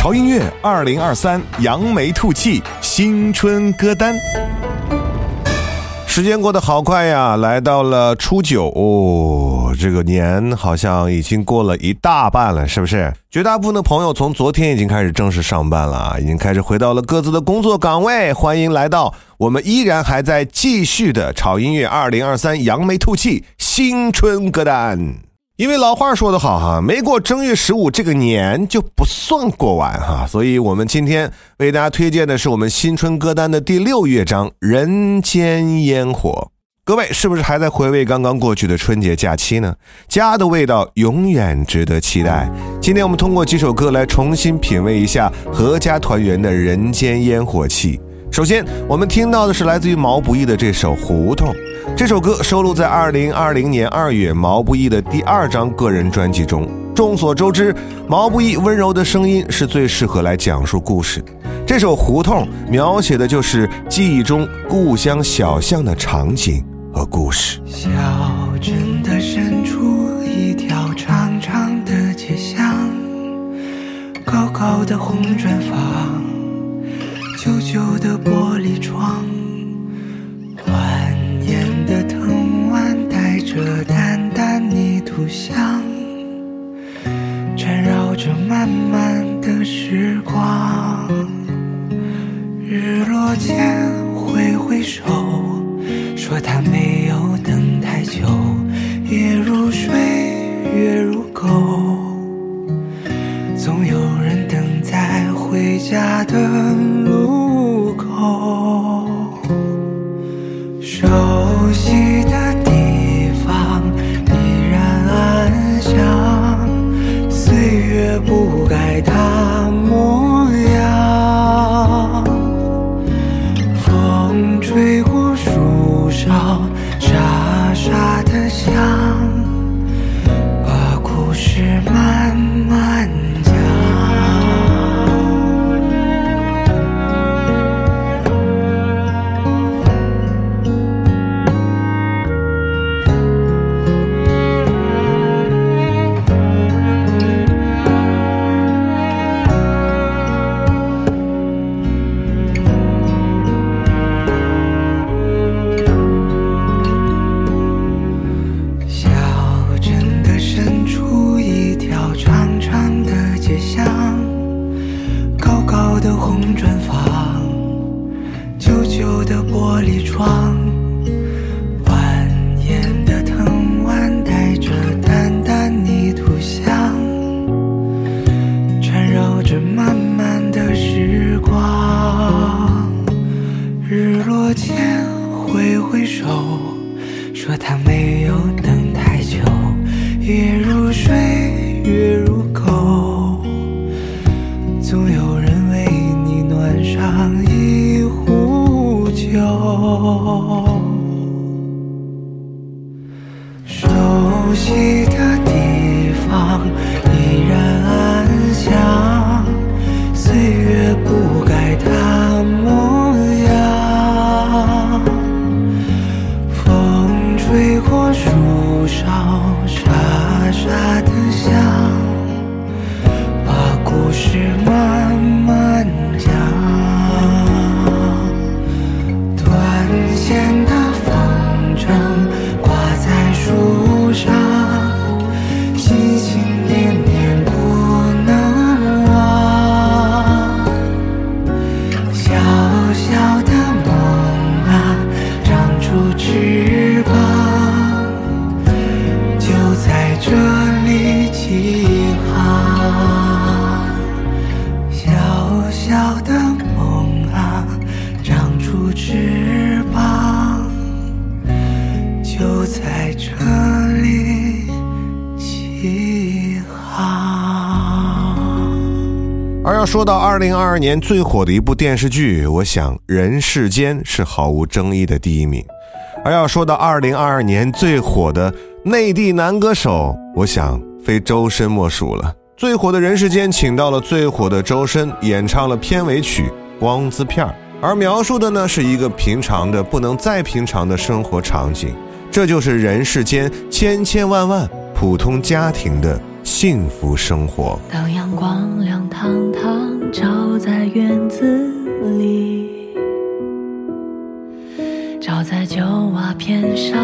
潮音乐二零二三扬眉吐气新春歌单。时间过得好快呀，来到了初九，这个年好像已经过了一大半了，是不是？绝大部分的朋友从昨天已经开始正式上班了啊，已经开始回到了各自的工作岗位。欢迎来到我们依然还在继续的潮音乐二零二三扬眉吐气新春歌单。因为老话说得好哈，没过正月十五这个年就不算过完哈，所以我们今天为大家推荐的是我们新春歌单的第六乐章《人间烟火》。各位是不是还在回味刚刚过去的春节假期呢？家的味道永远值得期待。今天我们通过几首歌来重新品味一下阖家团圆的人间烟火气。首先，我们听到的是来自于毛不易的这首《胡同》。这首歌收录在二零二零年二月毛不易的第二张个人专辑中。众所周知，毛不易温柔的声音是最适合来讲述故事。这首《胡同》描写的就是记忆中故乡小巷的场景和故事。小镇的深处，一条长长的街巷，高高的红砖房，旧的玻璃窗。起床而要说到二零二二年最火的一部电视剧，我想《人世间》是毫无争议的第一名。而要说到二零二二年最火的内地男歌手，我想非周深莫属了。最火的《人世间》请到了最火的周深演唱了片尾曲《光字片儿而描述的呢是一个平常的不能再平常的生活场景，这就是人世间千千万万普通家庭的幸福生活。阳光亮堂堂照在院子里，照在旧瓦片上，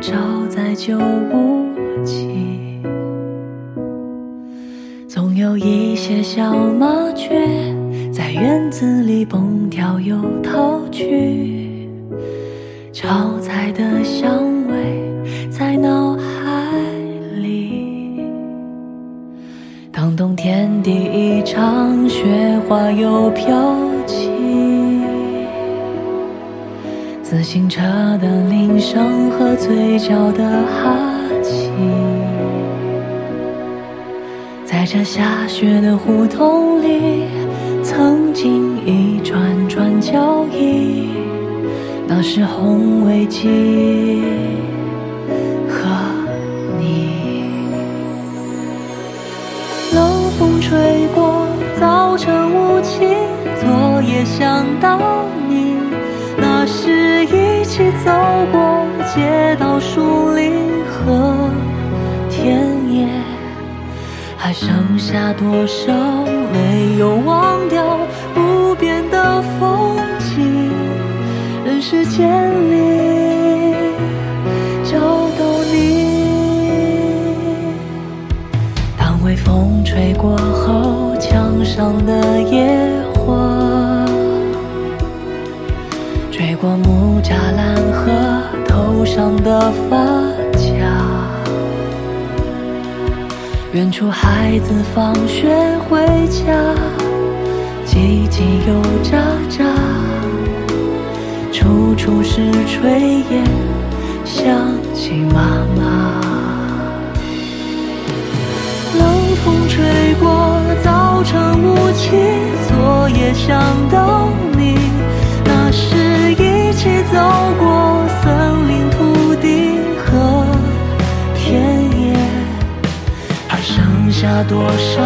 照在旧屋脊，总有一些小麻雀在院子里蹦跳又逃去，炒菜的香当冬天第一场雪花又飘起，自行车的铃声和嘴角的哈气，在这下雪的胡同里，曾经一串串脚印，那是红围巾早晨雾气，昨夜想到你。那时一起走过街道、树林和田野，还剩下多少没有忘掉不变的风景？人世间里找到你。当微风吹过后，上的野花，吹过木栅栏和头上的发卡。远处孩子放学回家，叽叽又喳喳，处处是炊烟，想起妈妈。冷风吹过，早晨雾气，昨夜想到你。那时一起走过森林、土地和田野，还剩下多少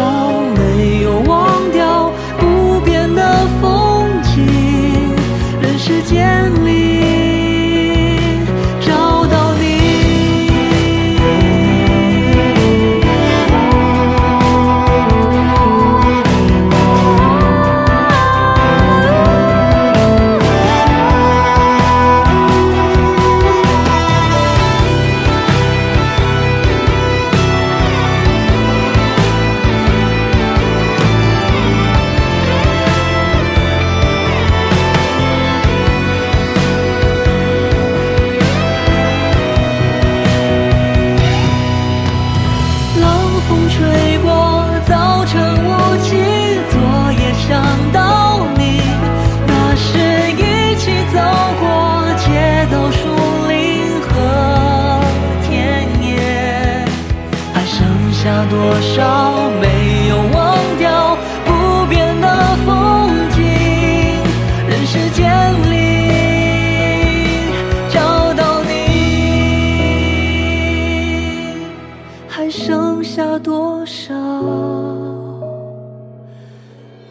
多少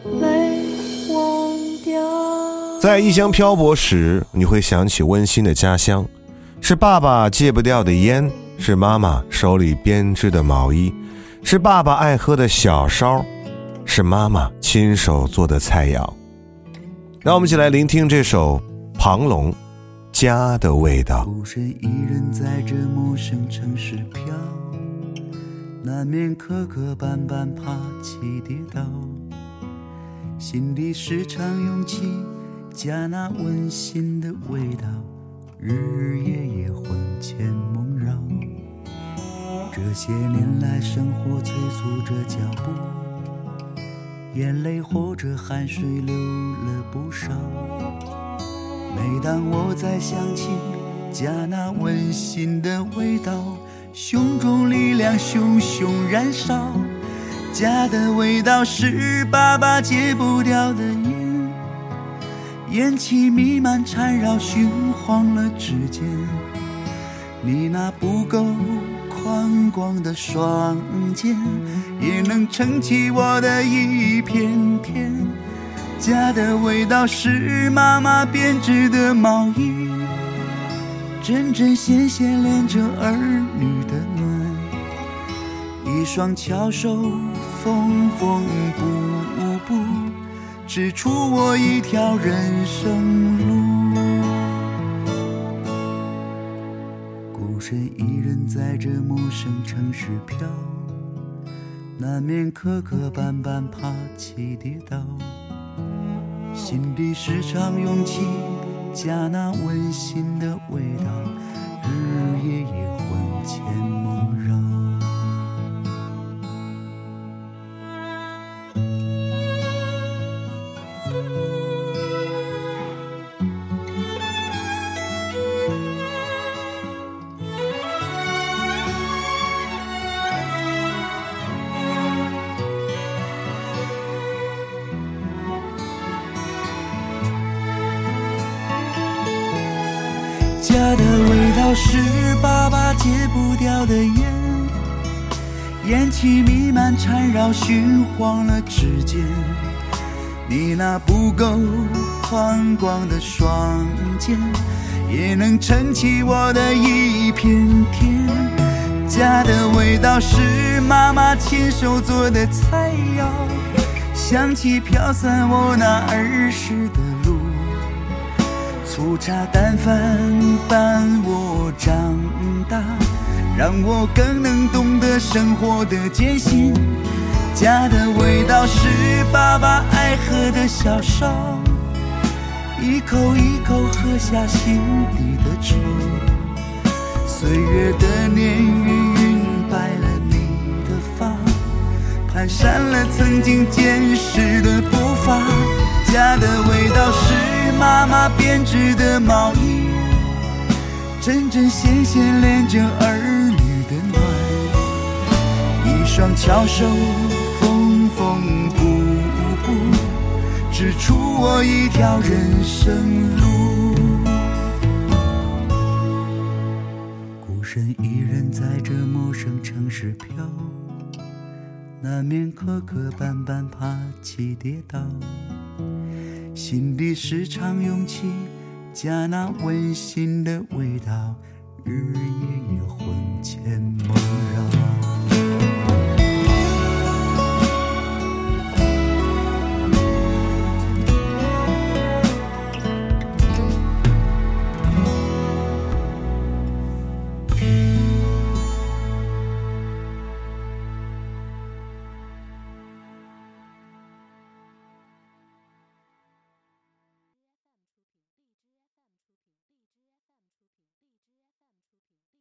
没忘掉？在异乡漂泊时，你会想起温馨的家乡，是爸爸戒不掉的烟，是妈妈手里编织的毛衣，是爸爸爱喝的小烧，是妈妈亲手做的菜肴。让我们一起来聆听这首庞龙《家的味道》。孤身一人在这陌生城市飘，难免磕磕绊绊，爬起跌倒，心里时常涌起家那温馨的味道，日日夜夜魂牵梦绕。这些年来，生活催促着脚步，眼泪或者汗水流了不少。每当我再想起家那温馨的味道，胸中力量熊熊燃烧。家的味道是爸爸戒不掉的烟，烟气弥漫缠绕，熏黄了指尖。你那不够宽广的双肩，也能撑起我的一片天。家的味道是妈妈编织的毛衣，针针线线连着儿女的暖。一双巧手缝缝补补，指出我一条人生路。孤身一人在这陌生城市飘，难免磕磕绊绊，爬起跌倒，心里时常涌起家那温馨的味道，日日夜夜是爸爸戒不掉的烟，烟气弥漫缠绕，熏黄了指尖。你那不够宽广的双肩，也能撑起我的一片天。家的味道是妈妈亲手做的菜肴，香气飘散我那儿时的路。粗茶淡饭伴我长大，让我更能懂得生活的艰辛。家的味道是爸爸爱喝的小烧，一口一口喝下心底的愁。岁月的年月晕白了你的发，蹒跚了曾经坚实的步伐。家的味道是妈妈编织的毛衣，针针线线连着儿女的暖。一双巧手缝缝补补，织出我一条人生路。孤身一人在这陌生城市飘，难免磕磕绊绊，爬起跌倒。心底时常涌起家那温馨的味道，日日夜夜魂牵梦绕。